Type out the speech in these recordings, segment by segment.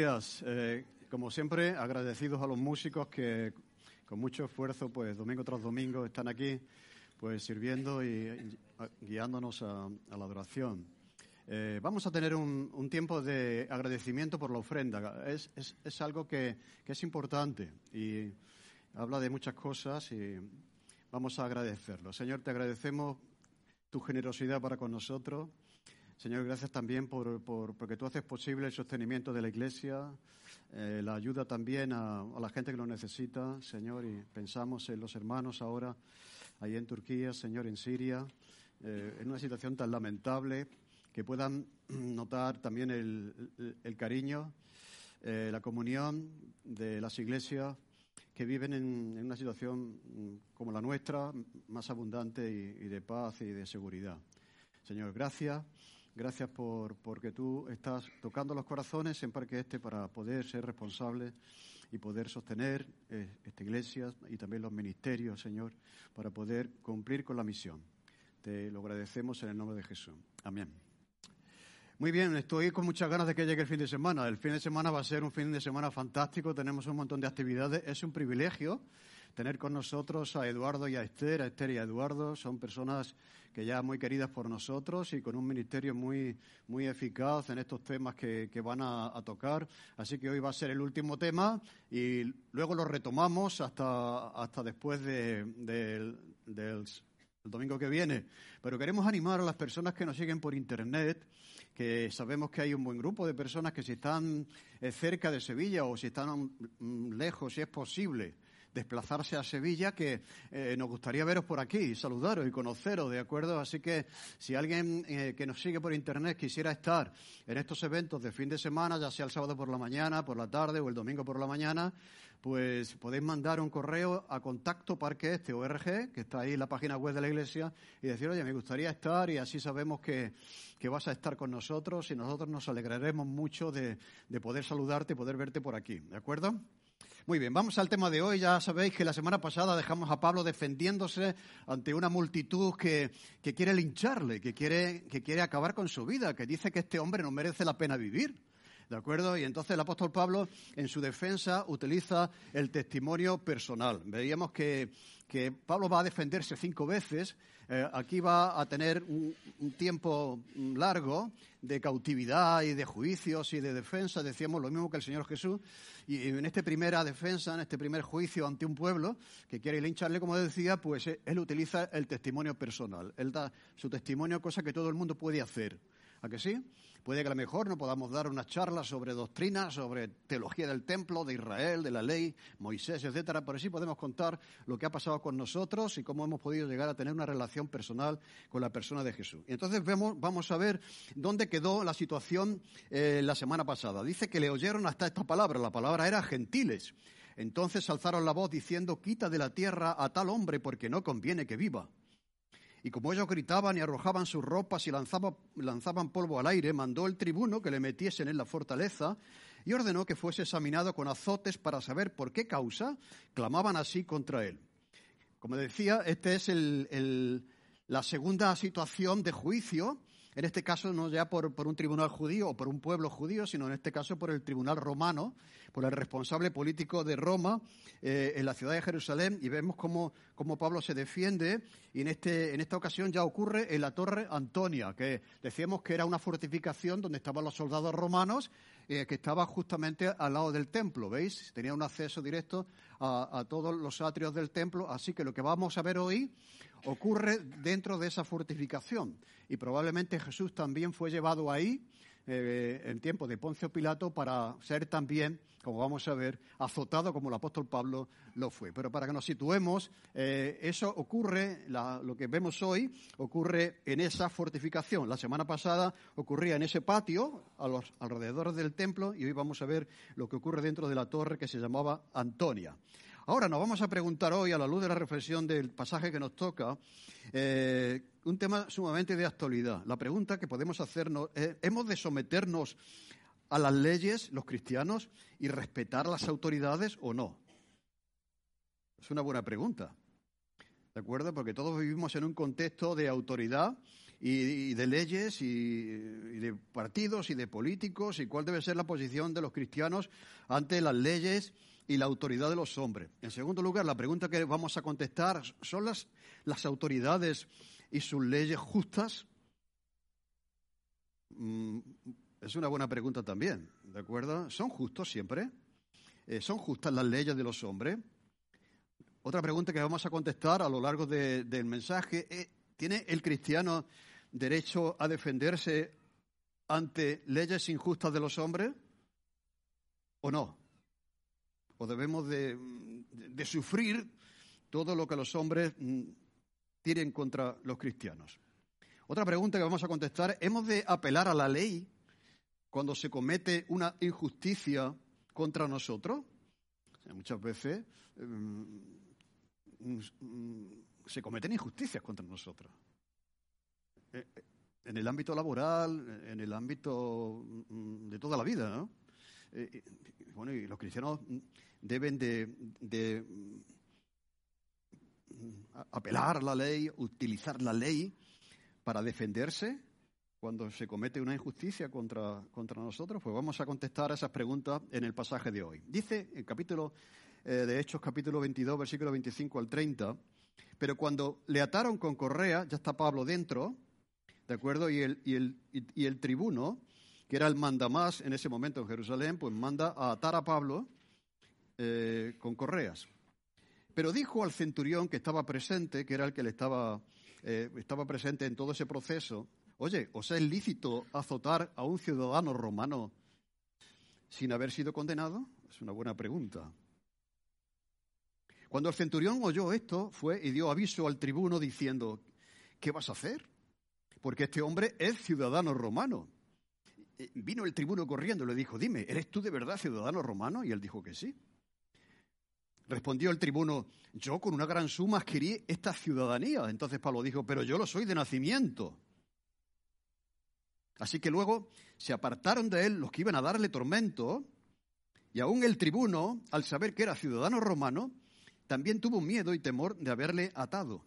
días. Eh, como siempre, agradecidos a los músicos que con mucho esfuerzo, pues domingo tras domingo están aquí, pues sirviendo y, guiándonos a, la adoración. Eh, vamos a tener un, tiempo de agradecimiento por la ofrenda. Es, es, algo que, que, es importante y habla de muchas cosas y vamos a agradecerlo. Señor, te agradecemos tu generosidad para con nosotros. Señor, gracias también por, porque tú haces posible el sostenimiento de la Iglesia, eh, la ayuda también a, la gente que lo necesita, Señor, y pensamos en los hermanos ahora, ahí en Turquía, Señor, en Siria, eh, en una situación tan lamentable, que puedan notar también el, cariño, eh, la comunión de las iglesias que viven en, una situación mm, como la nuestra, más abundante y de paz y de seguridad. Señor, gracias. Gracias por porque tú estás tocando los corazones en Parque Este para poder ser responsable y poder sostener eh, esta iglesia y también los ministerios, Señor, para poder cumplir con la misión. Te lo agradecemos en el nombre de Jesús. Amén. Muy bien, estoy con muchas ganas de que llegue el fin de semana. El fin de semana va a ser un fin de semana fantástico, tenemos un montón de actividades, es un privilegio tener con nosotros a Eduardo y a Esther, a Esther y a Eduardo. Son personas que ya muy queridas por nosotros y con un ministerio muy, muy eficaz en estos temas que, van a, tocar. Así que hoy va a ser el último tema y luego lo retomamos hasta, hasta después del domingo que viene. Pero queremos animar a las personas que nos siguen por Internet que sabemos que hay un buen grupo de personas que si están eh, cerca de Sevilla o si están mm, lejos, si es posible, desplazarse a Sevilla, que eh, nos gustaría veros por aquí, saludaros y conoceros, ¿de acuerdo? Así que si alguien eh, que nos sigue por internet quisiera estar en estos eventos de fin de semana, ya sea el sábado por la mañana, por la tarde o el domingo por la mañana, pues podéis mandar un correo a contacto parque este org, que está ahí en la página web de la iglesia, y decir, oye, me gustaría estar y así sabemos que, que vas a estar con nosotros y nosotros nos alegraremos mucho de, de poder saludarte y poder verte por aquí, ¿de acuerdo? Muy bien, vamos al tema de hoy. Ya sabéis que la semana pasada dejamos a Pablo defendiéndose ante una multitud que, quiere lincharle, que quiere, que quiere acabar con su vida, que dice que este hombre no merece la pena vivir. ¿De acuerdo? Y entonces el apóstol Pablo, en su defensa, utiliza el testimonio personal. Veíamos que, que Pablo va a defenderse cinco veces. Eh, aquí va a tener un, tiempo largo de cautividad y de juicios y de defensa. Decíamos lo mismo que el Señor Jesús. Y en esta primera defensa, en este primer juicio ante un pueblo que quiere lincharle, como decía, pues eh, él utiliza el testimonio personal. Él da su testimonio, cosa que todo el mundo puede hacer. ¿A que sí? Puede que a lo mejor no podamos dar una charla sobre doctrina, sobre teología del templo, de Israel, de la ley, Moisés, etcétera, pero sí podemos contar lo que ha pasado con nosotros y cómo hemos podido llegar a tener una relación personal con la persona de Jesús. Y entonces vemos, vamos a ver dónde quedó la situación eh, la semana pasada. Dice que le oyeron hasta esta palabra, la palabra era gentiles. Entonces alzaron la voz diciendo, quita de la tierra a tal hombre porque no conviene que viva. Y como ellos gritaban y arrojaban sus ropas y lanzaban, polvo al aire, mandó el tribuno que le metiesen en la fortaleza y ordenó que fuese examinado con azotes para saber por qué causa clamaban así contra él. Como decía, esta es la segunda situación de juicio en este caso no ya por, un tribunal judío o por un pueblo judío, sino en este caso por el tribunal romano, por el responsable político de Roma eh, en la ciudad de Jerusalén, y vemos cómo, Pablo se defiende, y este, en esta ocasión ya ocurre en la torre Antonia, que decíamos que era una fortificación donde estaban los soldados romanos, eh, que estaba justamente al lado del templo, ¿veis? Tenía un acceso directo a todos los atrios del templo, así que lo que vamos a ver hoy ocurre dentro de esa fortificación. Y probablemente Jesús también fue llevado ahí eh, en tiempo de Poncio Pilato para ser también, como vamos a ver, azotado como el apóstol Pablo lo fue. Pero para que nos situemos, eh, eso ocurre, lo que vemos hoy, ocurre en esa fortificación. La semana pasada ocurría en ese patio, a los alrededores del templo, y hoy vamos a ver lo que ocurre dentro de la torre que se llamaba Antonia. Ahora nos vamos a preguntar hoy, a la luz de la reflexión del pasaje que nos toca, eh, un tema sumamente de actualidad. La pregunta que podemos hacernos es, ¿hemos de someternos a las leyes, los cristianos, y respetar las autoridades o no? Es una buena pregunta. ¿De acuerdo? Porque todos vivimos en un contexto de autoridad y, de leyes y, de partidos y de políticos y cuál debe ser la posición de los cristianos ante las leyes y la autoridad de los hombres. En segundo lugar, la pregunta que vamos a contestar, ¿son las, las autoridades y sus leyes justas? Mm, es una buena pregunta también, ¿de acuerdo? ¿Son justos siempre? Eh, ¿Son justas las leyes de los hombres? Otra pregunta que vamos a contestar a lo largo del mensaje, eh, ¿tiene el cristiano derecho a defenderse ante leyes injustas de los hombres o no? ¿O debemos de, sufrir todo lo que los hombres tienen contra los cristianos? Otra pregunta que vamos a contestar, ¿hemos de apelar a la ley cuando se comete una injusticia contra nosotros? muchas veces mm, mm, se cometen injusticias contra nosotros. Eh, eh, en el ámbito laboral, en el ámbito mm, de toda la vida, ¿no? Eh, bueno, y los cristianos deben de, apelar la ley, utilizar la ley para defenderse cuando se comete una injusticia contra, contra nosotros? Pues vamos a contestar a esas preguntas en el pasaje de hoy. Dice el capítulo de Hechos, capítulo 22, versículo 25 al 30, pero cuando le ataron con correa, ya está Pablo dentro, ¿de acuerdo? Y el, y el, y el tribuno, que era el mandamás en ese momento en Jerusalén, pues manda a atar a Pablo eh, con correas. Pero dijo al centurión que estaba presente, que era el que le estaba, eh, estaba presente en todo ese proceso, oye, ¿os es lícito azotar a un ciudadano romano sin haber sido condenado? Es una buena pregunta. Cuando el centurión oyó esto, fue y dio aviso al tribuno diciendo, ¿qué vas a hacer? porque este hombre es ciudadano romano. Vino el tribuno corriendo y le dijo, dime, ¿eres tú de verdad ciudadano romano? Y él dijo que sí. Respondió el tribuno, yo con una gran suma adquirí esta ciudadanía. Entonces Pablo dijo, pero yo lo soy de nacimiento. Así que luego se apartaron de él los que iban a darle tormento, y aún el tribuno, al saber que era ciudadano romano, también tuvo miedo y temor de haberle atado.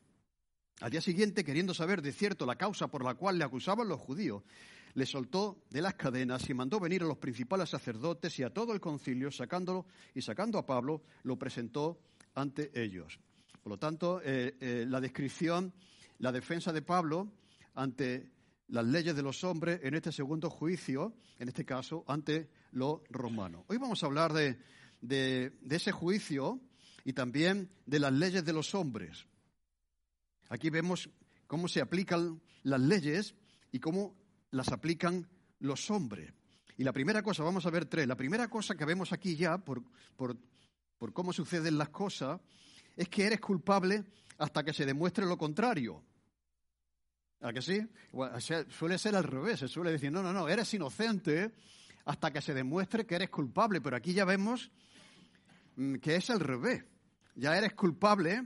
Al día siguiente, queriendo saber de cierto la causa por la cual le acusaban los judíos, le soltó de las cadenas y mandó venir a los principales sacerdotes y a todo el concilio, sacándolo y sacando a Pablo, lo presentó ante ellos. Por lo tanto, eh, eh, la descripción, la defensa de Pablo ante las leyes de los hombres en este segundo juicio, en este caso, ante los romanos. Hoy vamos a hablar de, de ese juicio y también de las leyes de los hombres. Aquí vemos cómo se aplican las leyes y cómo las aplican los hombres. Y la primera cosa, vamos a ver tres, la primera cosa que vemos aquí ya, por, cómo suceden las cosas, es que eres culpable hasta que se demuestre lo contrario. ¿A que sí? suele ser al revés, se suele decir, no, no, no, eres inocente hasta que se demuestre que eres culpable, pero aquí ya vemos mm, que es al revés. Ya eres culpable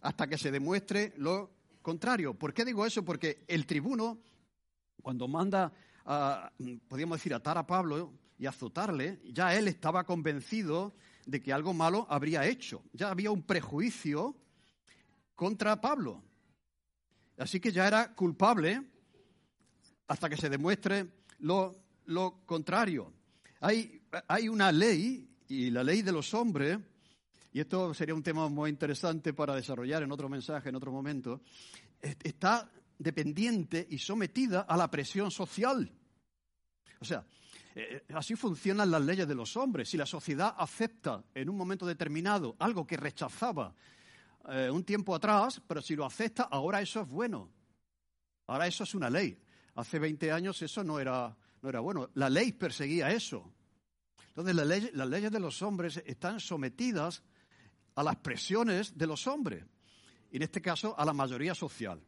hasta que se demuestre lo contrario. ¿Por qué digo eso? Porque el tribuno, cuando manda, a, podríamos decir, atar a Pablo y azotarle, ya él estaba convencido de que algo malo habría hecho. Ya había un prejuicio contra Pablo. Así que ya era culpable hasta que se demuestre lo, lo contrario. Hay, hay una ley, y la ley de los hombres, y esto sería un tema muy interesante para desarrollar en otro mensaje, en otro momento, está dependiente y sometida a la presión social. O sea, eh, así funcionan las leyes de los hombres. Si la sociedad acepta en un momento determinado algo que rechazaba eh, un tiempo atrás, pero si lo acepta, ahora eso es bueno. Ahora eso es una ley. Hace 20 años eso no era, no era bueno. La ley perseguía eso. Entonces las leyes de los hombres están sometidas a las presiones de los hombres, y en este caso a la mayoría social.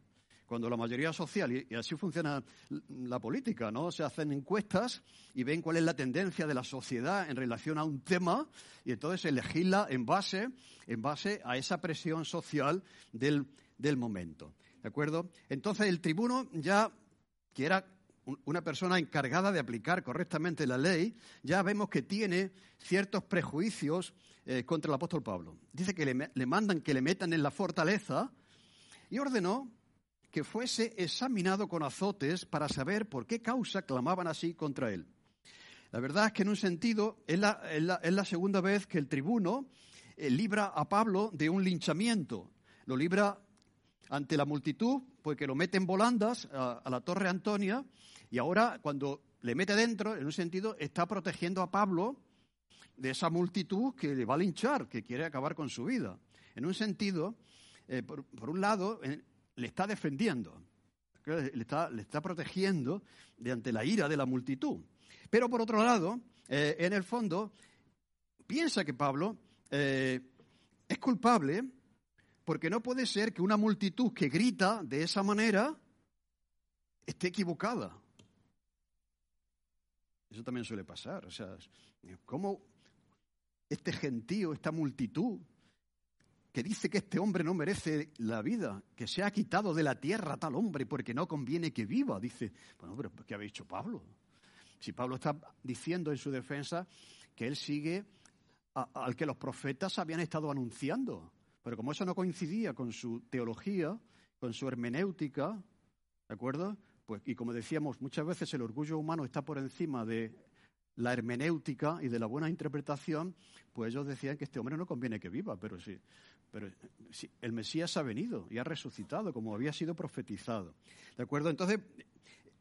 Cuando la mayoría social, y así funciona la política, ¿no? Se hacen encuestas y ven cuál es la tendencia de la sociedad en relación a un tema y entonces se legisla en base, en base a esa presión social del, del momento. ¿De acuerdo? Entonces el tribuno ya, que era una persona encargada de aplicar correctamente la ley, ya vemos que tiene ciertos prejuicios eh, contra el apóstol Pablo. Dice que le, mandan que le metan en la fortaleza y ordenó que fuese examinado con azotes para saber por qué causa clamaban así contra él. La verdad es que en un sentido es la, segunda vez que el tribuno eh, libra a Pablo de un linchamiento. Lo libra ante la multitud, porque lo mete en volandas a, la torre Antonia, y ahora cuando le mete dentro, en un sentido, está protegiendo a Pablo de esa multitud que le va a linchar, que quiere acabar con su vida. En un sentido, eh, por, un lado, le está defendiendo, le está, protegiendo de ante la ira de la multitud. Pero por otro lado, eh, en el fondo, piensa que Pablo eh, es culpable porque no puede ser que una multitud que grita de esa manera esté equivocada. Eso también suele pasar. O sea, ¿cómo este gentío, esta multitud, que dice que este hombre no merece la vida, que se ha quitado de la tierra tal hombre porque no conviene que viva? Dice, bueno, pero ¿qué habéis dicho Pablo? Si Pablo está diciendo en su defensa que él sigue al que los profetas habían estado anunciando, pero como eso no coincidía con su teología, con su hermenéutica, ¿de acuerdo? Pues, y como decíamos, muchas veces el orgullo humano está por encima de la hermenéutica y de la buena interpretación, pues ellos decían que este hombre no conviene que viva, pero sí, pero sí, el Mesías ha venido y ha resucitado como había sido profetizado. ¿De acuerdo? Entonces,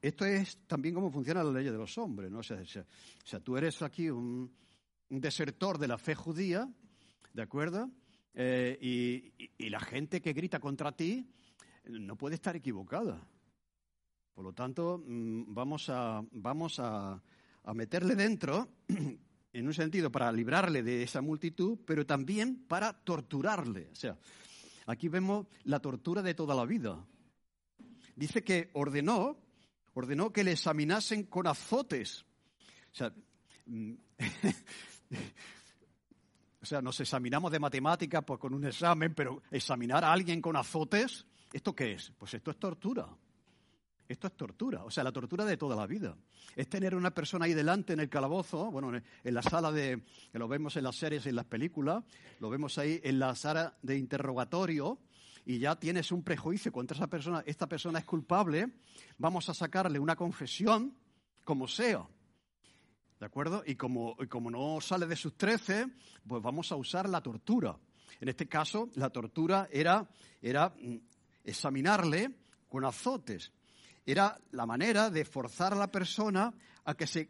esto es también cómo funciona la ley de los hombres, ¿no? O sea, tú eres aquí un, desertor de la fe judía, ¿de acuerdo? Eh, y, la gente que grita contra ti no puede estar equivocada. Por lo tanto, mm, vamos a, vamos a meterle dentro, en un sentido, para librarle de esa multitud, pero también para torturarle. O sea, aquí vemos la tortura de toda la vida. Dice que ordenó ordenó que le examinasen con azotes. O sea, mm, nos examinamos de matemática pues, con un examen, pero examinar a alguien con azotes, ¿esto qué es? Pues esto es tortura. Esto es tortura, o sea, la tortura de toda la vida. Es tener una persona ahí delante en el calabozo, bueno, en la sala de, que lo vemos en las series y en las películas, lo vemos ahí en la sala de interrogatorio, y ya tienes un prejuicio contra esa persona, esta persona es culpable, vamos a sacarle una confesión como sea. ¿De acuerdo? Y como, como no sale de sus trece, pues vamos a usar la tortura. En este caso, la tortura era, era mm, examinarle con azotes. Era la manera de forzar a la persona a que se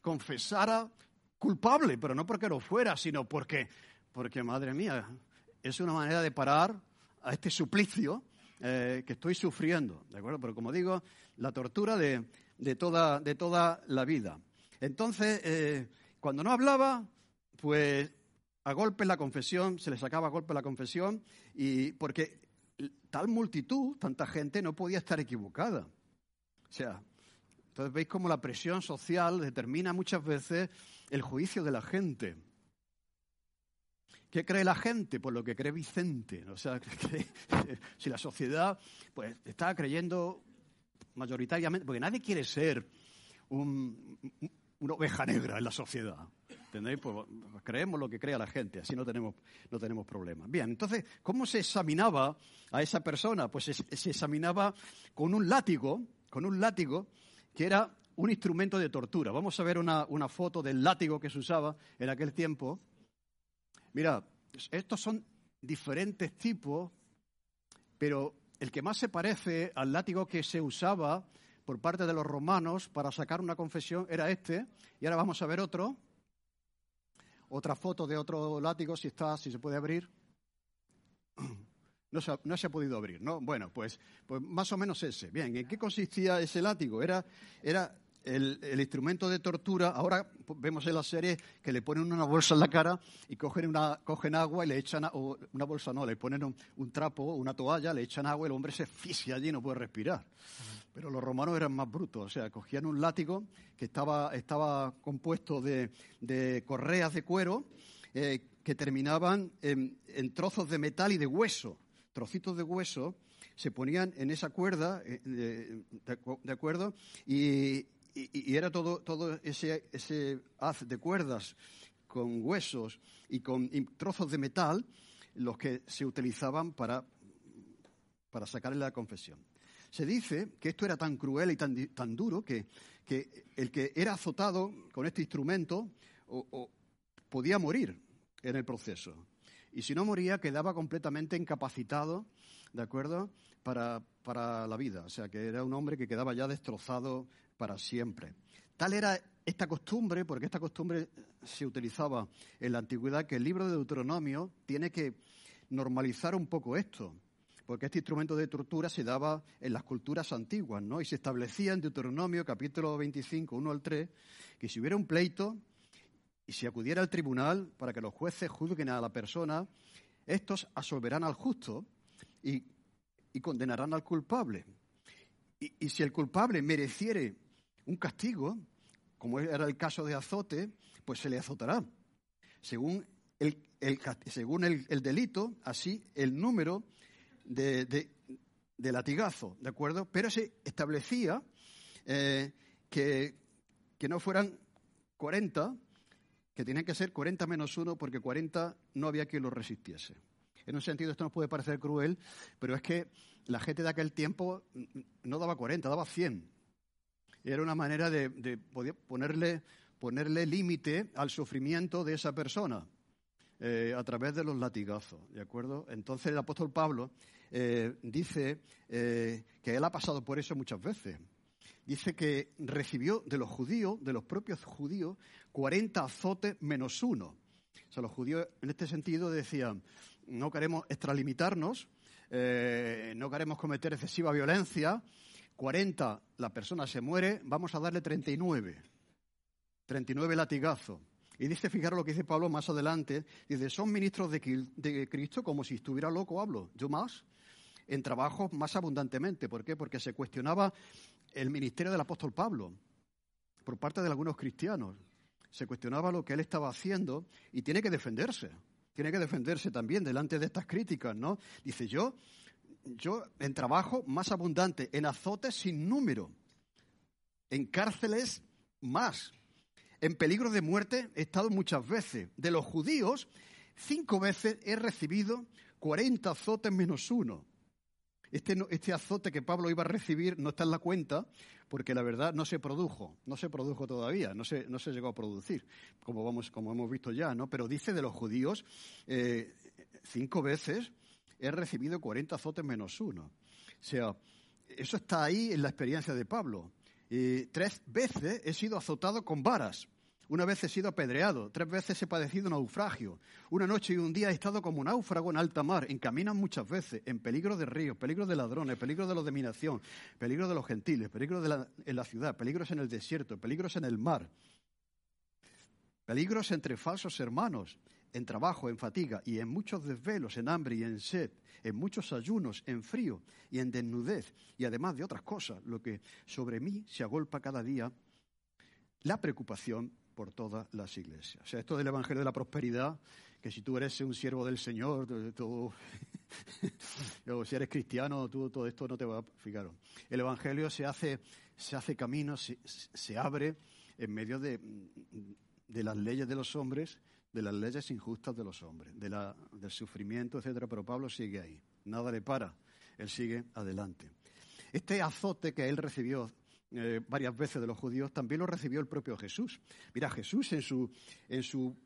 confesara culpable, pero no porque lo fuera, sino porque, porque madre mía, es una manera de parar a este suplicio eh, que estoy sufriendo, ¿de acuerdo? Pero como digo, la tortura de, toda, de toda la vida. Entonces, eh, cuando no hablaba, pues a golpe la confesión, se le sacaba a golpe la confesión, y porque tal multitud, tanta gente, no podía estar equivocada. O sea, entonces veis cómo la presión social determina muchas veces el juicio de la gente. ¿Qué cree la gente? Pues lo que cree Vicente. O sea, si la sociedad pues, está creyendo mayoritariamente, porque nadie quiere ser un, una oveja negra en la sociedad. ¿Entendéis? Pues, pues, creemos lo que crea la gente, así no tenemos, no tenemos problemas. Bien, entonces, ¿cómo se examinaba a esa persona? Pues se, examinaba con un látigo, con un látigo que era un instrumento de tortura. Vamos a ver una, una foto del látigo que se usaba en aquel tiempo. Mira, estos son diferentes tipos, pero el que más se parece al látigo que se usaba por parte de los romanos para sacar una confesión era este. Y ahora vamos a ver otro. Otra foto de otro látigo, si está, si se puede abrir. No se, ha, no se podido abrir, ¿no? Bueno, pues, pues más o menos ese. Bien, ¿en qué consistía ese látigo? Era, era el, instrumento de tortura, ahora vemos en la serie que le ponen una bolsa en la cara y cogen, una, cogen agua y le echan, o una bolsa no, le ponen un, trapo, una toalla, le echan agua y el hombre se asfixia allí y no puede respirar. Pero los romanos eran más brutos, o sea, cogían un látigo que estaba, estaba compuesto de, de correas de cuero eh, que terminaban en, trozos de metal y de hueso, trocitos de hueso se ponían en esa cuerda, eh, de, acuerdo? Y, era todo, todo ese, ese, haz de cuerdas con huesos y con trozos de metal los que se utilizaban para, para sacarle la confesión. se dice que esto era tan cruel y tan, tan duro que, que, el que era azotado con este instrumento podía morir en el proceso. Y si no moría, quedaba completamente incapacitado, ¿de acuerdo?, para, para la vida. O sea, que era un hombre que quedaba ya destrozado para siempre. Tal era esta costumbre, porque esta costumbre se utilizaba en la antigüedad, que el libro de Deuteronomio tiene que normalizar un poco esto, porque este instrumento de tortura se daba en las culturas antiguas, ¿no? Y se establecía en Deuteronomio, capítulo 25, 1 al 3, que si hubiera un pleito y si acudiera al tribunal para que los jueces juzguen a la persona, estos absolverán al justo y, condenarán al culpable. Y, si el culpable mereciere un castigo, como era el caso de azote, pues se le azotará. Según el, delito, así el número de, de, latigazo, ¿de acuerdo? Pero se establecía eh, que no fueran 40, que tenían que ser 40 menos 1 porque 40 no había quien lo resistiese. En un sentido esto nos puede parecer cruel, pero es que la gente de aquel tiempo no daba 40, daba 100. Era una manera de, de ponerle, ponerle límite al sufrimiento de esa persona. Eh, a través de los latigazos, ¿de acuerdo? Entonces el apóstol Pablo eh, dice eh, que él ha pasado por eso muchas veces. Dice que recibió de los judíos, de los propios judíos, 40 azotes menos uno. O sea, los judíos en este sentido decían, no queremos extralimitarnos, no queremos cometer excesiva violencia, 40 la persona se muere, vamos a darle 39. 39 latigazos. Y dice, fijaros lo que dice Pablo más adelante, dice, son ministros de, Cristo como si estuviera loco, hablo, yo más, en trabajo más abundantemente. ¿Por qué? Porque se cuestionaba el ministerio del apóstol Pablo por parte de algunos cristianos. Se cuestionaba lo que él estaba haciendo y tiene que defenderse. Tiene que defenderse también delante de estas críticas, ¿no? Dice, yo, yo en trabajo más abundante, en azotes sin número, en cárceles más, en peligro de muerte he estado muchas veces. De los judíos, cinco veces he recibido 40 azotes menos uno. Este, este, azote que Pablo iba a recibir no está en la cuenta porque la verdad no se produjo, no se produjo todavía, no se, llegó a producir, como, vamos, como hemos visto ya, ¿no? Pero dice de los judíos, eh, cinco veces he recibido 40 azotes menos uno. O sea, eso está ahí en la experiencia de Pablo tres veces he sido azotado con varas. Una vez he sido apedreado, tres veces he padecido naufragio. Una noche y un día he estado como náufrago en alta mar, en muchas veces, en peligro de ríos, peligro de ladrones, peligro de la dominación, peligro de los gentiles, peligro de la, en la ciudad, peligros en el desierto, peligros en el mar, peligros entre falsos hermanos, en trabajo, en fatiga y en muchos desvelos, en hambre y en sed, en muchos ayunos, en frío y en desnudez, y además de otras cosas, lo que sobre mí se agolpa cada día, la preocupación por todas las iglesias. O sea, esto del Evangelio de la Prosperidad, que si tú eres un siervo del Señor, o si eres cristiano, todo esto no te va a... Fijaros, el Evangelio se hace, se hace camino, se, abre en medio de, las leyes de los hombres de las leyes injustas de los hombres, del sufrimiento, etcétera, pero Pablo sigue ahí, nada le para, él sigue adelante. Este azote que él recibió eh, varias veces de los judíos también lo recibió el propio Jesús. Mira, Jesús en su, en su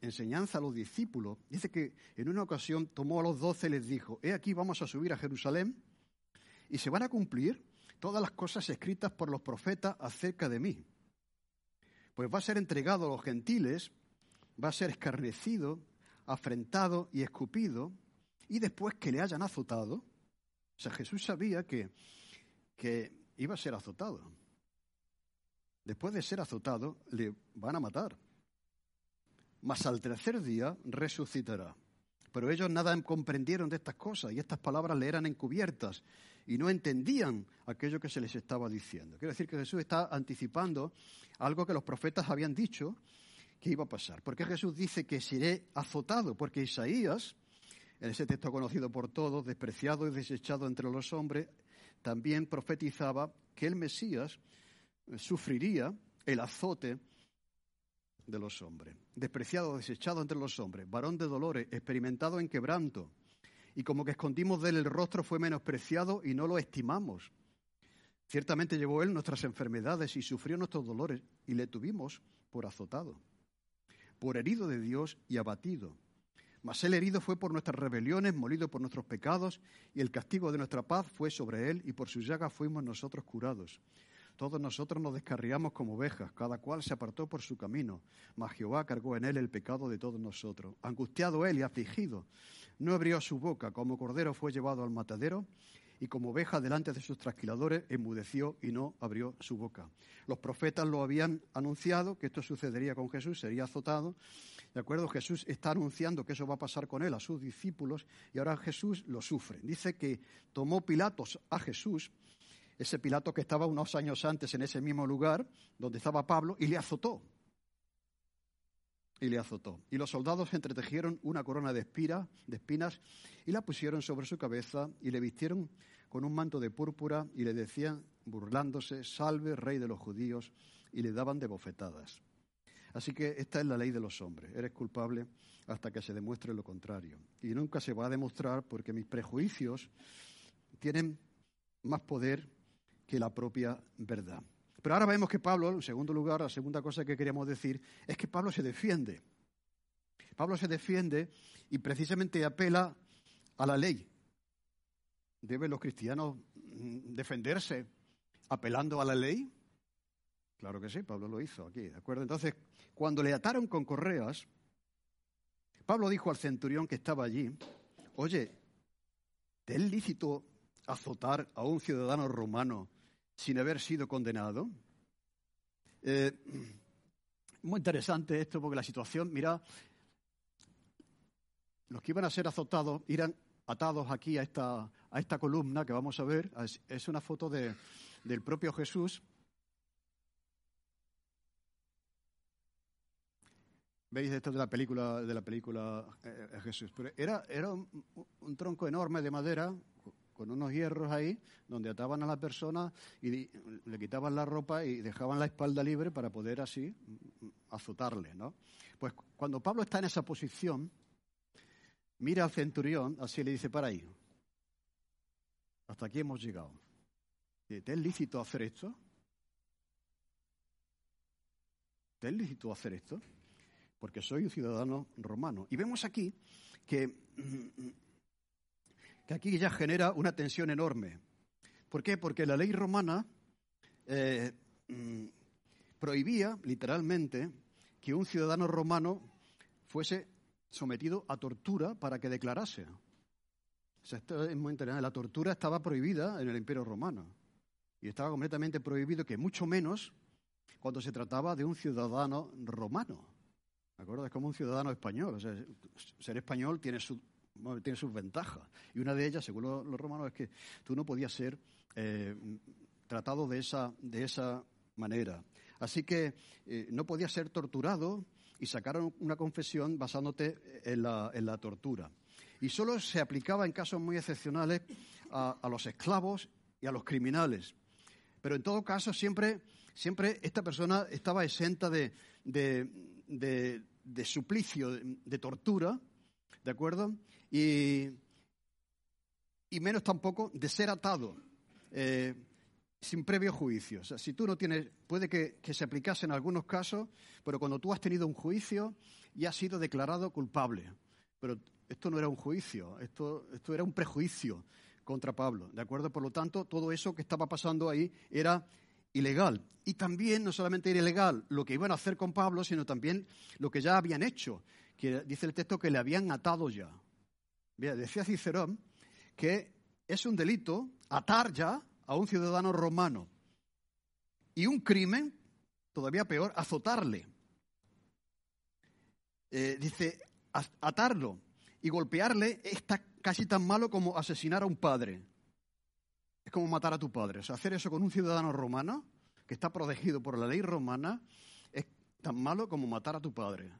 enseñanza a los discípulos dice que en una ocasión tomó a los doce y les dijo, he aquí vamos a subir a Jerusalén y se van a cumplir todas las cosas escritas por los profetas acerca de mí. Pues va a ser entregado a los gentiles va a ser escarnecido, afrentado y escupido, y después que le hayan azotado, o sea, Jesús sabía que, que iba a ser azotado. Después de ser azotado, le van a matar. Mas al tercer día resucitará. Pero ellos nada comprendieron de estas cosas y estas palabras le eran encubiertas y no entendían aquello que se les estaba diciendo. Quiero decir que Jesús está anticipando algo que los profetas habían dicho ¿Qué iba a pasar. Porque Jesús dice que seré azotado, porque Isaías, en ese texto conocido por todos, despreciado y desechado entre los hombres, también profetizaba que el Mesías sufriría el azote de los hombres. Despreciado, desechado entre los hombres, varón de dolores, experimentado en quebranto. Y como que escondimos de él el rostro fue menospreciado y no lo estimamos. Ciertamente llevó él nuestras enfermedades y sufrió nuestros dolores y le tuvimos por azotado, por herido de Dios y abatido. Mas el herido fue por nuestras rebeliones, molido por nuestros pecados, y el castigo de nuestra paz fue sobre él, y por su llaga fuimos nosotros curados. Todos nosotros nos descarriamos como ovejas, cada cual se apartó por su camino, mas Jehová cargó en él el pecado de todos nosotros. Angustiado él y afligido, no abrió su boca, como cordero fue llevado al matadero, y como oveja delante de sus trasquiladores enmudeció y no abrió su boca. Los profetas lo habían anunciado que esto sucedería con Jesús, sería azotado. ¿De acuerdo? Jesús está anunciando que eso va a pasar con él, a sus discípulos, y ahora Jesús lo sufre. Dice que tomó Pilatos a Jesús, ese Pilato que estaba unos años antes en ese mismo lugar donde estaba Pablo, y le azotó y le azotó. Y los soldados entretejieron una corona de, de espinas y la pusieron sobre su cabeza y le vistieron con un manto de púrpura y le decían, burlándose, salve, rey de los judíos, y le daban de bofetadas. Así que esta es la ley de los hombres. Eres culpable hasta que se demuestre lo contrario. Y nunca se va a demostrar porque mis prejuicios tienen más poder que la propia verdad. Pero ahora vemos que Pablo, en segundo lugar, la segunda cosa que queríamos decir es que Pablo se defiende. Pablo se defiende y precisamente apela a la ley. ¿Deben los cristianos mm, defenderse apelando a la ley? Claro que sí, Pablo lo hizo aquí, ¿de acuerdo? Entonces, cuando le ataron con correas, Pablo dijo al centurión que estaba allí, oye, ¿te es lícito azotar a un ciudadano romano sin haber sido condenado. Eh, muy interesante esto porque la situación, mira, los que iban a ser azotados irán atados aquí a esta, a esta columna que vamos a ver. Es, una foto de, del propio Jesús. ¿Veis esto de la película de la película eh, Jesús? Pero era, era un, tronco enorme de madera con unos hierros ahí, donde ataban a la persona y le quitaban la ropa y dejaban la espalda libre para poder así azotarle, ¿no? Pues cuando Pablo está en esa posición, mira al centurión, así le dice, para ahí, hasta aquí hemos llegado. ¿Te es lícito hacer esto? ¿Te es lícito hacer esto? Porque soy un ciudadano romano. Y vemos aquí que que aquí ya genera una tensión enorme. ¿Por qué? Porque la ley romana eh, mm, prohibía, literalmente, que un ciudadano romano fuese sometido a tortura para que declarase. esto es muy interesante. La tortura estaba prohibida en el Imperio Romano y estaba completamente prohibido que mucho menos cuando se trataba de un ciudadano romano. ¿De acuerdo? Es como un ciudadano español. Ser español tiene su tiene sus ventajas. Y una de ellas, según los, romanos, es que tú no podías ser eh, tratado de esa, manera. Así que eh, no podías ser torturado y sacaron una confesión basándote en la, tortura. Y solo se aplicaba en casos muy excepcionales a, los esclavos y a los criminales. Pero en todo caso, siempre, siempre esta persona estaba exenta de, de suplicio, de tortura, ¿de acuerdo? y, menos tampoco de ser atado eh, sin previo juicio. O sea, si tú no tienes, puede que, se aplicase en algunos casos, pero cuando tú has tenido un juicio y has sido declarado culpable. Pero esto no era un juicio, esto, esto era un prejuicio contra Pablo, ¿de acuerdo? Por lo tanto, todo eso que estaba pasando ahí era ilegal. Y también no solamente era ilegal lo que iban a hacer con Pablo, sino también lo que ya habían hecho, que dice el texto que le habían atado ya. Decía Cicerón que es un delito atar ya a un ciudadano romano y un crimen, todavía peor, azotarle. Eh, dice, atarlo y golpearle está casi tan malo como asesinar a un padre. Es como matar a tu padre. O sea, hacer eso con un ciudadano romano, que está protegido por la ley romana, es tan malo como matar a tu padre.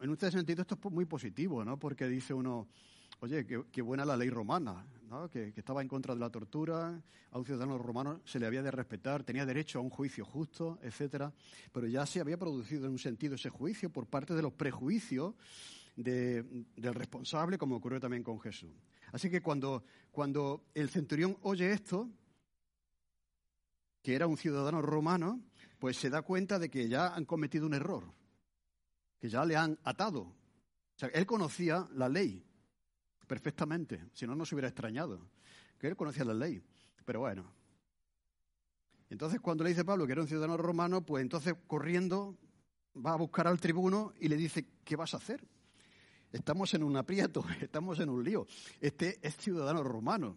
En un sentido esto es muy positivo, ¿no? Porque dice uno, Oye, qué, buena la ley romana, ¿no? que, estaba en contra de la tortura, a un ciudadano romano se le había de respetar, tenía derecho a un juicio justo, etcétera, pero ya se había producido en un sentido ese juicio por parte de los prejuicios del responsable, como ocurrió también con Jesús. Así que cuando, cuando el centurión oye esto, que era un ciudadano romano, pues se da cuenta de que ya han cometido un error, que ya le han atado. O sea, él conocía la ley perfectamente, si no, no se hubiera extrañado, que él conocía la ley. Pero bueno. Entonces, cuando le dice Pablo que era un ciudadano romano, pues entonces corriendo va a buscar al tribuno y le dice, ¿qué vas a hacer? Estamos en un aprieto, estamos en un lío. Este es ciudadano romano.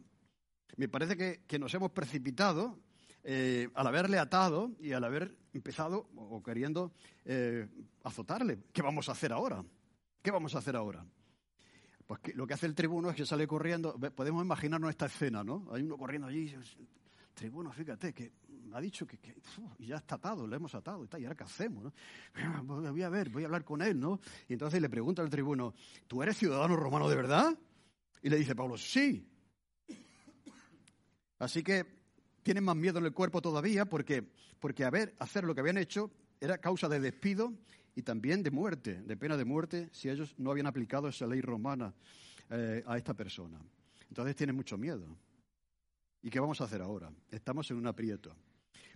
Me parece que, nos hemos precipitado eh, al haberle atado y al haber empezado o queriendo eh, azotarle. ¿Qué vamos a hacer ahora? ¿Qué vamos a hacer ahora? Pues lo que hace el tribuno es que sale corriendo. Podemos imaginarnos esta escena, ¿no? Hay uno corriendo allí. Tribuno, fíjate, que ha dicho que, ya está atado, lo hemos atado y, tal, y ahora qué hacemos, ¿no? Voy a ver, voy a hablar con él, ¿no? Y entonces le pregunta al tribuno, ¿tú eres ciudadano romano de verdad? Y le dice Pablo, sí. Así que tienen más miedo en el cuerpo todavía porque, porque a hacer lo que habían hecho era causa de despido y también de muerte, de pena de muerte, si ellos no habían aplicado esa ley romana eh, a esta persona. Entonces tienen mucho miedo. ¿Y qué vamos a hacer ahora? Estamos en un aprieto.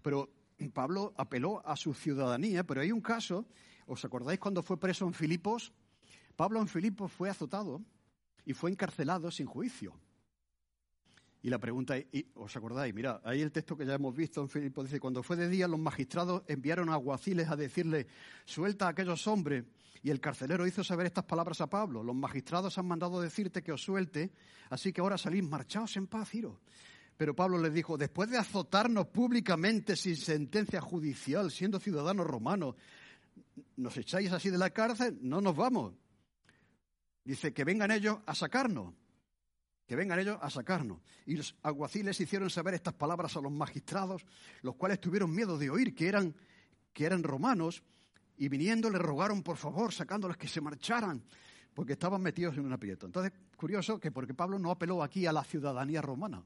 Pero Pablo apeló a su ciudadanía, pero hay un caso, ¿os acordáis cuando fue preso en Filipos? Pablo en Filipos fue azotado y fue encarcelado sin juicio. Y la pregunta, ¿os acordáis? Mira, ahí el texto que ya hemos visto en Filipos dice, cuando fue de día los magistrados enviaron a aguaciles a decirle, suelta a aquellos hombres. Y el carcelero hizo saber estas palabras a Pablo, los magistrados han mandado decirte que os suelte, así que ahora salís marchaos en paz, Ciro. Pero Pablo les dijo, después de azotarnos públicamente sin sentencia judicial, siendo ciudadanos romanos, ¿nos echáis así de la cárcel? No nos vamos. Dice, que vengan ellos a sacarnos que vengan ellos a sacarnos. Y los aguaciles hicieron saber estas palabras a los magistrados, los cuales tuvieron miedo de oír que eran, que eran romanos, y viniendo le rogaron por favor, sacándoles que se marcharan, porque estaban metidos en un aprieto. Entonces, curioso que porque Pablo no apeló aquí a la ciudadanía romana,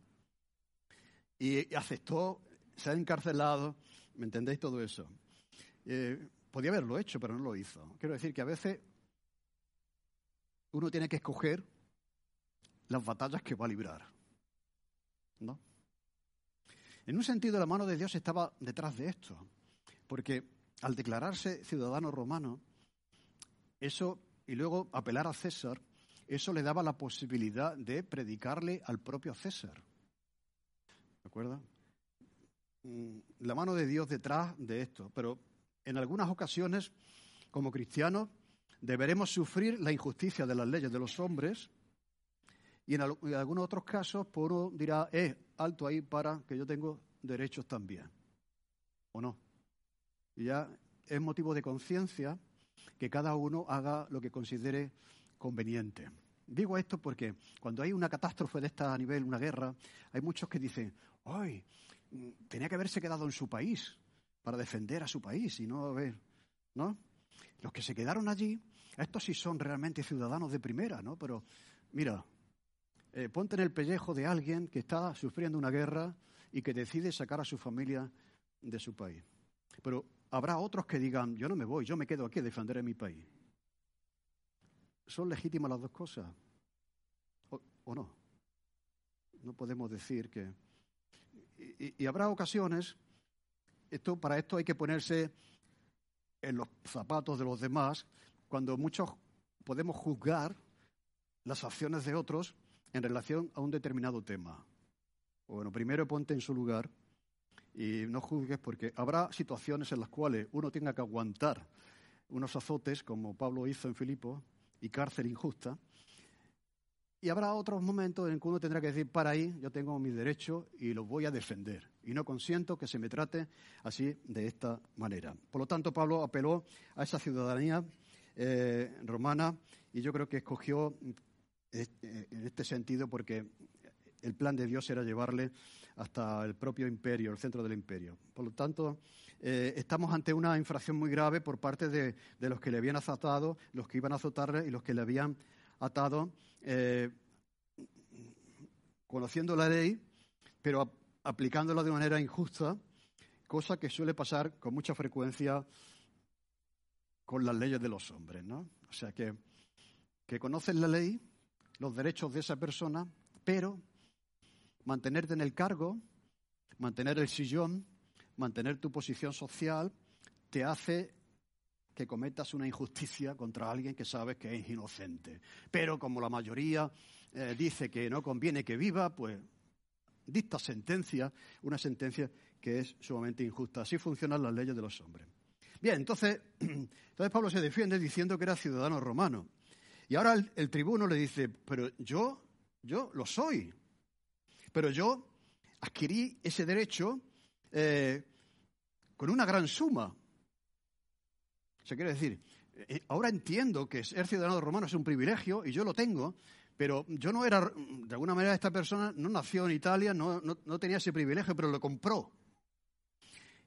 y aceptó ser encarcelado, ¿me entendéis todo eso? Eh, podía haberlo hecho, pero no lo hizo. Quiero decir que a veces uno tiene que escoger las batallas que va a librar. ¿No? En un sentido, la mano de Dios estaba detrás de esto, porque al declararse ciudadano romano, eso, y luego apelar a César, eso le daba la posibilidad de predicarle al propio César. ¿De acuerdo? Mm, la mano de Dios detrás de esto, pero en algunas ocasiones, como cristianos, deberemos sufrir la injusticia de las leyes de los hombres y en, algunos otros casos, por uno dirá, eh, alto ahí para que yo tengo derechos también. ¿O no? Y ya es motivo de conciencia que cada uno haga lo que considere conveniente. Digo esto porque cuando hay una catástrofe de esta nivel, una guerra, hay muchos que dicen, ¡ay! Tenía que haberse quedado en su país para defender a su país y no ver, ¿no? Los que se quedaron allí, estos sí son realmente ciudadanos de primera, ¿no? Pero mira, eh, ponte en el pellejo de alguien que está sufriendo una guerra y que decide sacar a su familia de su país. Pero habrá otros que digan, yo no me voy, yo me quedo aquí a defender a mi país. ¿Son legítimas las dos cosas? ¿O, no? No podemos decir que... Y, habrá ocasiones, esto, para esto hay que ponerse en los zapatos de los demás, cuando muchos podemos juzgar las acciones de otros en relación a un determinado tema. Bueno, primero ponte en su lugar y no juzgues porque habrá situaciones en las cuales uno tenga que aguantar unos azotes, como Pablo hizo en Filipo, y cárcel injusta. Y habrá otros momentos en que uno tendrá que decir, para ahí, yo tengo mi derecho y lo voy a defender. Y no consiento que se me trate así, de esta manera. Por lo tanto, Pablo apeló a esa ciudadanía eh, romana y yo creo que escogió eh, en este sentido porque el plan de Dios era llevarle hasta el propio imperio, el centro del imperio. Por lo tanto, eh, estamos ante una infracción muy grave por parte de, los que le habían azotado, los que iban a azotarle y los que le habían atado, eh, conociendo la ley, pero aplicándola de manera injusta, cosa que suele pasar con mucha frecuencia con las leyes de los hombres, ¿no? O sea que, que conocen la ley, los derechos de esa persona, pero mantenerte en el cargo, mantener el sillón, mantener tu posición social te hace que cometas una injusticia contra alguien que sabes que es inocente. Pero como la mayoría eh, dice que no conviene que viva, pues dicta sentencia, una sentencia que es sumamente injusta. Así funcionan las leyes de los hombres. Bien, entonces, entonces Pablo se defiende diciendo que era ciudadano romano. Y ahora el, tribuno le dice, pero yo, yo lo soy. Pero yo adquirí ese derecho eh, con una gran suma. Se quiere decir, eh, ahora entiendo que ser ciudadano romano es un privilegio y yo lo tengo, pero yo no era, de alguna manera esta persona no nació en Italia, no, no, tenía ese privilegio, pero lo compró.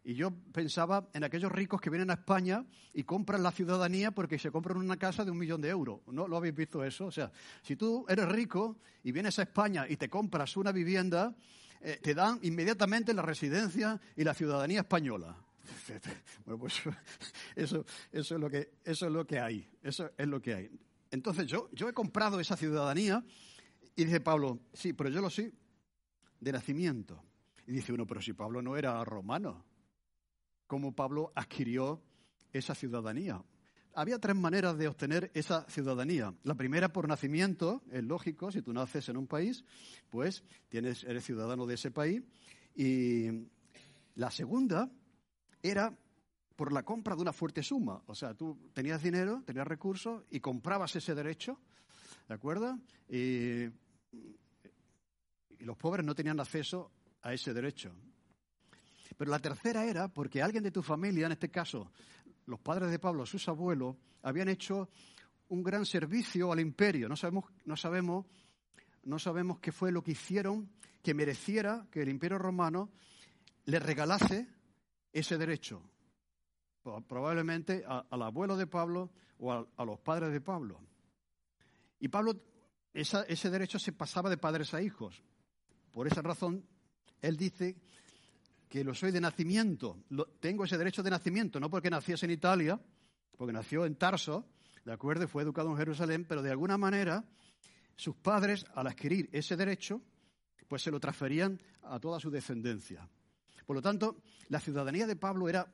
Y yo pensaba en aquellos ricos que vienen a España y compran la ciudadanía porque se compran una casa de un millón de euros. ¿No lo habéis visto eso? O sea, si tú eres rico y vienes a España y te compras una vivienda, eh, te dan inmediatamente la residencia y la ciudadanía española. Bueno, pues eso, eso, es lo que, eso es lo que hay. Eso es lo que hay. Entonces yo, yo he comprado esa ciudadanía y dice Pablo, sí, pero yo lo soy de nacimiento. Y dice uno, pero si Pablo no era romano, ¿cómo Pablo adquirió esa ciudadanía? Había tres maneras de obtener esa ciudadanía. La primera por nacimiento, es lógico, si tú naces en un país, pues tienes, eres ciudadano de ese país. Y la segunda era por la compra de una fuerte suma. O sea, tú tenías dinero, tenías recursos y comprabas ese derecho, ¿de acuerdo? Y, los pobres no tenían acceso a ese derecho. Pero la tercera era porque alguien de tu familia, en este caso los padres de Pablo, sus abuelos, habían hecho un gran servicio al imperio. No sabemos, no sabemos, no sabemos qué fue lo que hicieron que mereciera que el imperio romano le regalase ese derecho. Probablemente al abuelo de Pablo o a, los padres de Pablo. Y Pablo, ese derecho se pasaba de padres a hijos. Por esa razón, él dice que lo soy de nacimiento. tengo ese derecho de nacimiento, no porque naciese en Italia, porque nació en Tarso, ¿de acuerdo? Fue educado en Jerusalén, pero de alguna manera sus padres, al adquirir ese derecho, pues se lo transferían a toda su descendencia. Por lo tanto, la ciudadanía de Pablo era,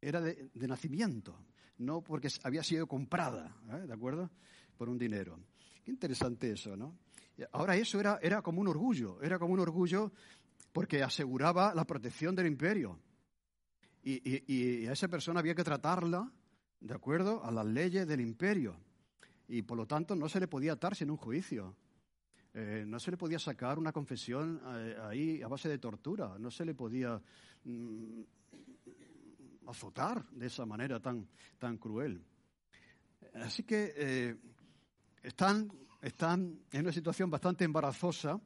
era de, nacimiento, no porque había sido comprada, ¿eh? ¿de acuerdo? Por un dinero. Qué interesante eso, ¿no? Ahora eso era, era como un orgullo, era como un orgullo porque aseguraba la protección del imperio. Y, a esa persona había que tratarla de acuerdo a las leyes del imperio. Y por lo tanto no se le podía atar sin un juicio. Eh, no se le podía sacar una confesión eh, ahí a base de tortura, no se le podía mm, azotar de esa manera tan, tan cruel. Así que eh, están, están en una situación bastante embarazosa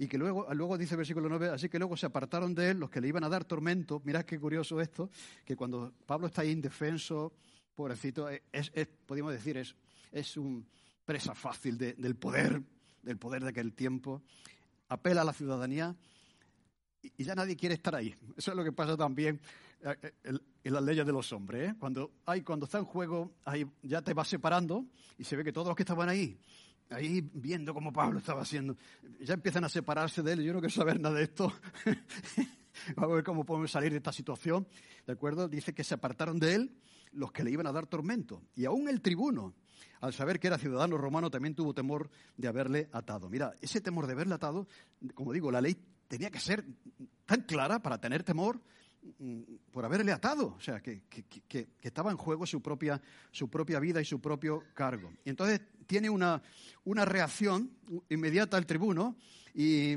y que luego, luego dice el versículo 9, así que luego se apartaron de él los que le iban a dar tormento. Mirad qué curioso esto, que cuando Pablo está ahí indefenso, pobrecito, es, podríamos decir, es, es un presa fácil del poder, del poder de aquel tiempo, apela a la ciudadanía y, ya nadie quiere estar ahí. Eso es lo que pasa también eh, eh, en, las leyes de los hombres. ¿eh? Cuando, hay, cuando está en juego, ahí ya te vas separando y se ve que todos los que estaban ahí, ahí viendo cómo Pablo estaba haciendo, ya empiezan a separarse de él. Yo no quiero saber nada de esto. Vamos a ver cómo podemos salir de esta situación. ¿De acuerdo? Dice que se apartaron de él los que le iban a dar tormento. Y aún el tribuno, al saber que era ciudadano romano, también tuvo temor de haberle atado. Mira, ese temor de haberle atado, como digo, la ley tenía que ser tan clara para tener temor mm, por haberle atado, o sea, que, estaba en juego su propia, su propia vida y su propio cargo. Y entonces tiene una, una reacción inmediata al tribuno y,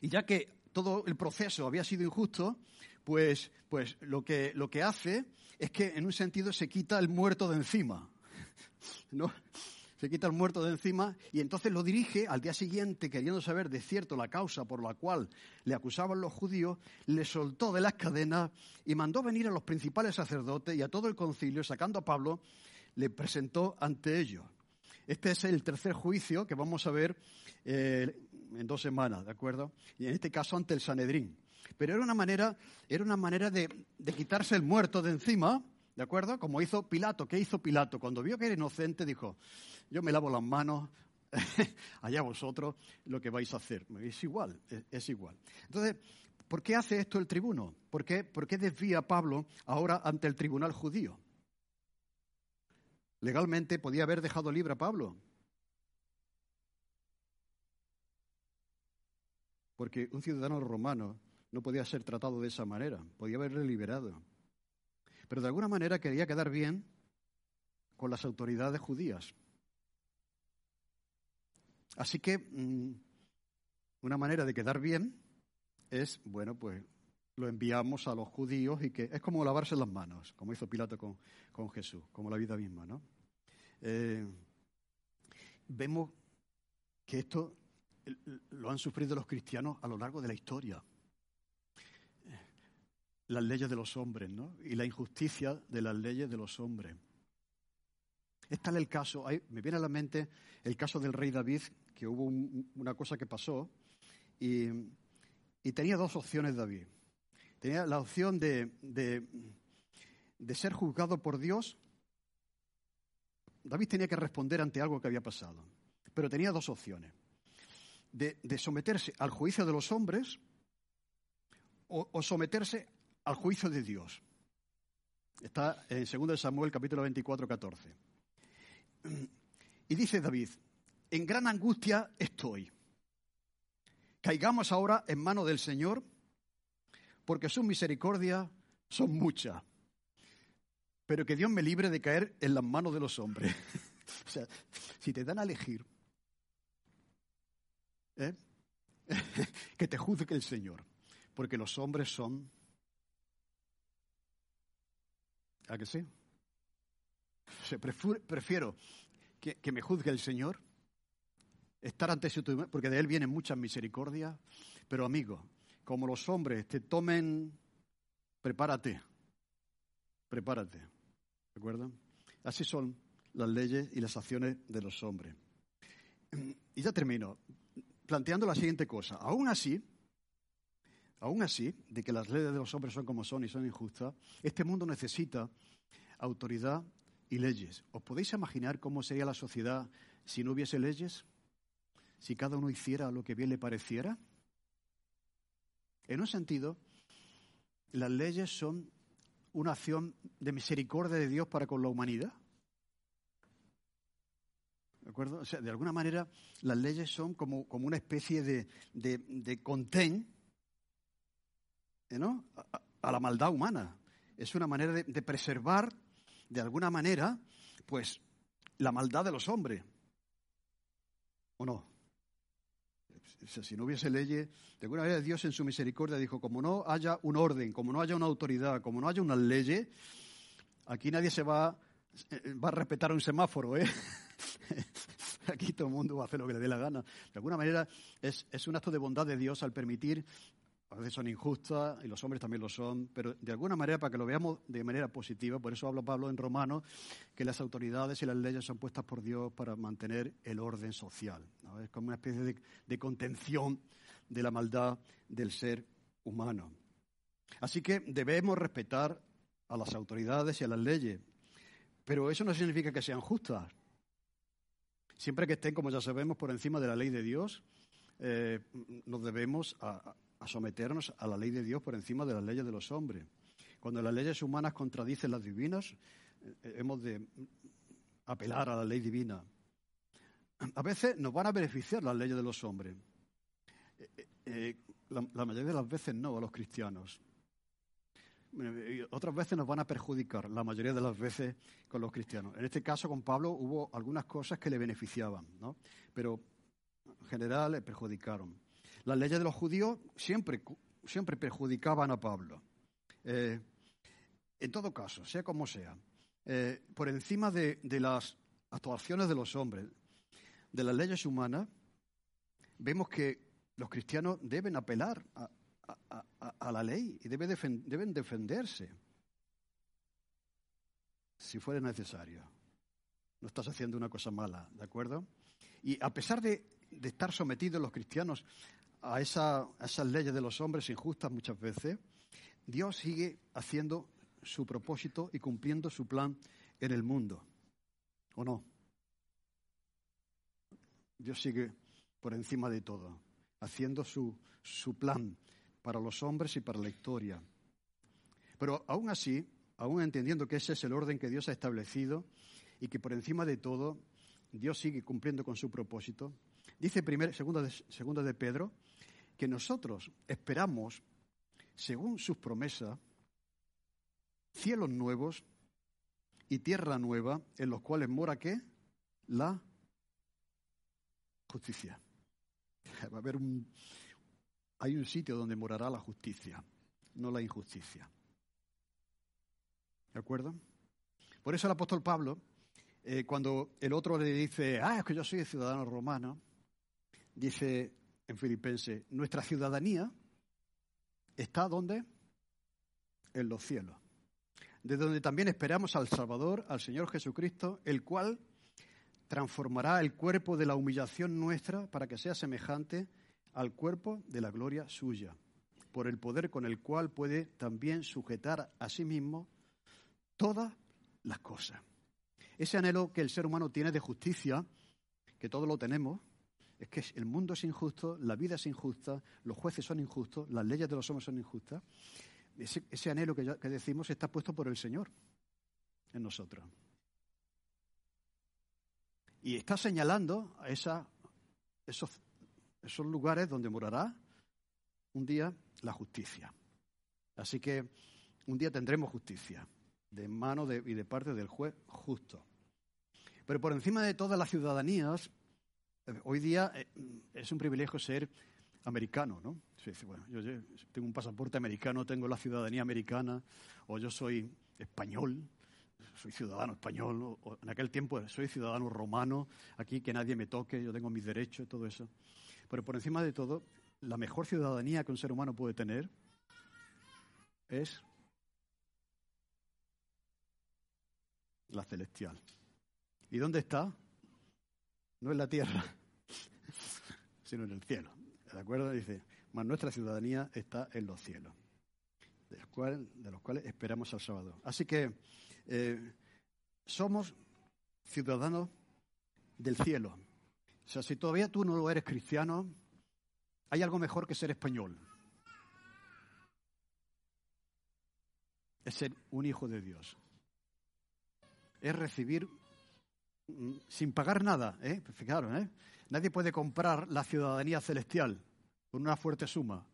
y, ya que todo el proceso había sido injusto, pues, pues lo, que, lo que hace es que en un sentido se quita el muerto de encima. ¿no? Se quita el muerto de encima y entonces lo dirige al día siguiente, queriendo saber de cierto la causa por la cual le acusaban los judíos, le soltó de las cadenas y mandó venir a los principales sacerdotes y a todo el concilio, sacando a Pablo, le presentó ante ellos. Este es el tercer juicio que vamos a ver eh, en dos semanas, ¿de acuerdo? Y en este caso ante el Sanedrín. Pero era una manera, era una manera de quitarse el muerto de encima, ¿De acuerdo? Como hizo Pilato. ¿Qué hizo Pilato? Cuando vio que era inocente, dijo, yo me lavo las manos, allá vosotros lo que vais a hacer. Es igual, es, igual. Entonces, ¿Por qué hace esto el tribuno? ¿Por qué, ¿Por qué desvía a Pablo ahora ante el tribunal judío? Legalmente podía haber dejado libre a Pablo. Porque un ciudadano romano no podía ser tratado de esa manera, podía haberle liberado. Pero de alguna manera quería quedar bien con las autoridades judías. Así que mm, una manera de quedar bien es, bueno, pues lo enviamos a los judíos y que es como lavarse las manos, como hizo Pilato con, con Jesús, como la vida misma, ¿no? Eh, vemos que esto lo han sufrido los cristianos a lo largo de la historia. Las leyes de los hombres, ¿no? Y la injusticia de las leyes de los hombres. Es tal el caso, me viene a la mente el caso del rey David, que hubo una cosa que pasó y, tenía dos opciones David. Tenía la opción de, de, ser juzgado por Dios. David tenía que responder ante algo que había pasado, pero tenía dos opciones. De, someterse al juicio de los hombres o, o someterse al juicio de Dios. Está en 2 Samuel capítulo 24, 14. Y dice David, en gran angustia estoy. Caigamos ahora en mano del Señor, porque sus misericordias son muchas. Pero que Dios me libre de caer en las manos de los hombres. o sea, si te dan a elegir, ¿eh? que te juzgue el Señor, porque los hombres son... ¿A que sí? prefiero que, me juzgue el Señor, estar ante su porque de Él vienen muchas misericordias, pero amigo, como los hombres te tomen, prepárate, prepárate, ¿de acuerdo? Así son las leyes y las acciones de los hombres. Y ya termino, planteando la siguiente cosa. Aún así, aún así, de que las leyes de los hombres son como son y son injustas, este mundo necesita autoridad y leyes. ¿Os podéis imaginar cómo sería la sociedad si no hubiese leyes? Si cada uno hiciera lo que bien le pareciera. En un sentido, las leyes son una acción de misericordia de Dios para con la humanidad. ¿De acuerdo? De alguna manera, las leyes son como, una especie de, contén ¿no? a, la maldad humana. Es una manera de preservar de alguna manera, pues, la maldad de los hombres. ¿O no? Si no hubiese leyes, de alguna manera Dios en su misericordia dijo, como no haya un orden, como no haya una autoridad, como no haya una ley, aquí nadie se va, eh, va a respetar un semáforo, ¿eh? Aquí todo el mundo va a hacer lo que le dé la gana. De alguna manera es un acto de bondad de Dios al permitir a veces son injustas y los hombres también lo son, pero de alguna manera, para que lo veamos de manera positiva, por eso habla Pablo en Romanos, que las autoridades y las leyes son puestas por Dios para mantener el orden social. Es como una especie de, contención de la maldad del ser humano. Así que debemos respetar a las autoridades y a las leyes, pero eso no significa que sean justas. Siempre que estén, como ya sabemos, por encima de la ley de Dios, eh, nos debemos a, a someternos a la ley de Dios por encima de las leyes de los hombres. Cuando las leyes humanas contradicen las divinas, eh, hemos de apelar a la ley divina. A veces nos van a beneficiar las leyes de los hombres. Eh, eh, la, mayoría de las veces no a los cristianos. otras veces nos van a perjudicar, la mayoría de las veces con los cristianos. En este caso, con Pablo, hubo algunas cosas que le beneficiaban, ¿no? pero en general le perjudicaron. Las leyes de los judíos siempre, siempre perjudicaban a Pablo. Eh, en todo caso, sea como sea, eh, por encima de, las actuaciones de los hombres, de las leyes humanas, vemos que los cristianos deben apelar a, la ley y deben defenderse si fuera necesario. No estás haciendo una cosa mala, ¿de acuerdo? Y a pesar de, de estar sometidos los cristianos a, esas leyes de los hombres injustas muchas veces, Dios sigue haciendo su propósito y cumpliendo su plan en el mundo. ¿O no? Dios sigue por encima de todo, haciendo su, su plan para los hombres y para la historia. Pero aún así, aún entendiendo que ese es el orden que Dios ha establecido y que por encima de todo Dios sigue cumpliendo con su propósito, dice primero, segundo de, segundo de Pedro que nosotros esperamos, según sus promesas, cielos nuevos y tierra nueva en los cuales mora qué? La justicia. Va a haber un, hay un sitio donde morará la justicia, no la injusticia. ¿De acuerdo? Por eso el apóstol Pablo, eh, cuando el otro le dice, ah, es que yo soy ciudadano romano, dice en Filipense, nuestra ciudadanía está donde? En los cielos, de donde también esperamos al Salvador, al Señor Jesucristo, el cual transformará el cuerpo de la humillación nuestra para que sea semejante al cuerpo de la gloria suya, por el poder con el cual puede también sujetar a sí mismo todas las cosas. Ese anhelo que el ser humano tiene de justicia, que todos lo tenemos, es que el mundo es injusto, la vida es injusta, los jueces son injustos, las leyes de los hombres son injustas. Ese, anhelo que, decimos está puesto por el Señor en nosotros. Y está señalando a esos, lugares donde morará un día la justicia. Así que un día tendremos justicia de mano y de parte del juez justo. Pero por encima de todas las ciudadanías, hoy día eh, es un privilegio ser americano, ¿no? bueno, yo tengo un pasaporte americano, tengo la ciudadanía americana, o yo soy español, soy ciudadano español, o, en aquel tiempo soy ciudadano romano, aquí que nadie me toque, yo tengo mis derechos y todo eso. Pero por encima de todo, la mejor ciudadanía que un ser humano puede tener es la celestial. ¿Y dónde está? No en la tierra, sino en el cielo. ¿De acuerdo? Dice, mas nuestra ciudadanía está en los cielos, de los cuales, esperamos al sábado. Así que eh, somos ciudadanos del cielo. O sea, si todavía tú no eres cristiano, hay algo mejor que ser español. Es ser un hijo de Dios es recibir sin pagar nada, ¿eh? Fijaros, ¿eh? Nadie puede comprar la ciudadanía celestial con una fuerte suma.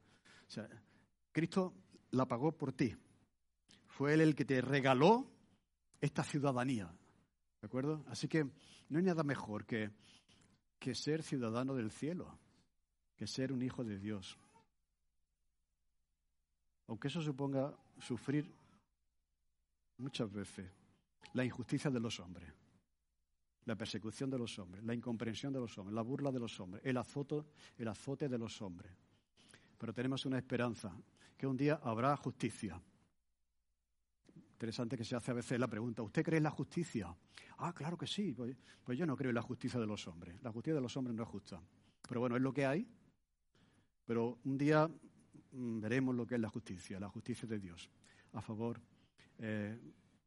O sea, Cristo la pagó por ti. Fue Él el que te regaló esta ciudadanía. ¿De acuerdo? Así que no hay nada mejor que, que ser ciudadano del cielo, que ser un hijo de Dios. Aunque eso suponga sufrir muchas veces la injusticia de los hombres, la persecución de los hombres, la incomprensión de los hombres, la burla de los hombres, el azote, el azote de los hombres. Pero tenemos una esperanza, que un día habrá justicia. Interesante que se hace a veces la pregunta, ¿usted cree en la justicia? Ah, claro que sí, pues, pues yo no creo en la justicia de los hombres. La justicia de los hombres no es justa. Pero bueno, es lo que hay. Pero un día mm, veremos lo que es la justicia, la justicia de Dios, a favor eh,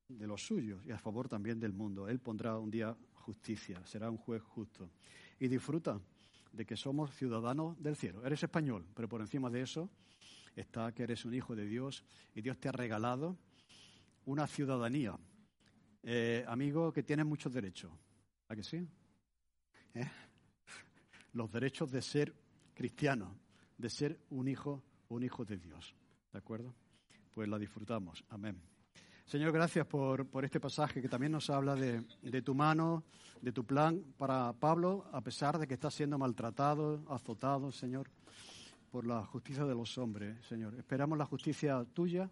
de los suyos y a favor también del mundo. Él pondrá un día justicia, será un juez justo. Y disfruta de que somos ciudadanos del cielo. Eres español, pero por encima de eso está que eres un hijo de Dios y Dios te ha regalado una ciudadanía. Eh, amigo, que tienes muchos derechos. ¿A que sí? ¿Eh? Los derechos de ser cristiano, de ser un hijo, un hijo de Dios. ¿De acuerdo? Pues la disfrutamos. Amén. Señor, gracias por, este pasaje que también nos habla de, tu mano, de tu plan para Pablo, a pesar de que está siendo maltratado, azotado, Señor, por la justicia de los hombres, Señor. Esperamos la justicia tuya,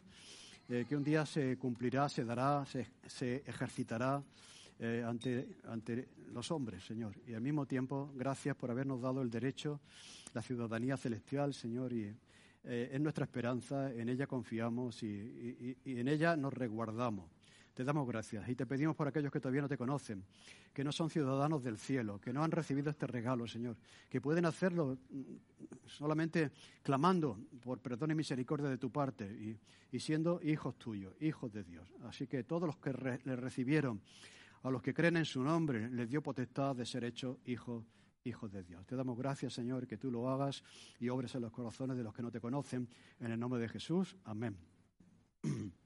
eh, que un día se cumplirá, se dará, se, ejercitará eh, ante, ante los hombres, Señor. Y al mismo tiempo, gracias por habernos dado el derecho, la ciudadanía celestial, Señor, y eh, es nuestra esperanza, en ella confiamos y, en ella nos resguardamos. Te damos gracias y te pedimos por aquellos que todavía no te conocen, que no son ciudadanos del cielo, que no han recibido este regalo, Señor, que pueden hacerlo mm, solamente clamando por perdón y misericordia de tu parte y, siendo hijos tuyos, hijos de Dios. Así que todos los que le recibieron, a los que creen en su nombre, les dio potestad de ser hechos hijos hijos de Dios. Te damos gracias, Señor, que tú lo hagas y obres en los corazones de los que no te conocen. En el nombre de Jesús. Amén.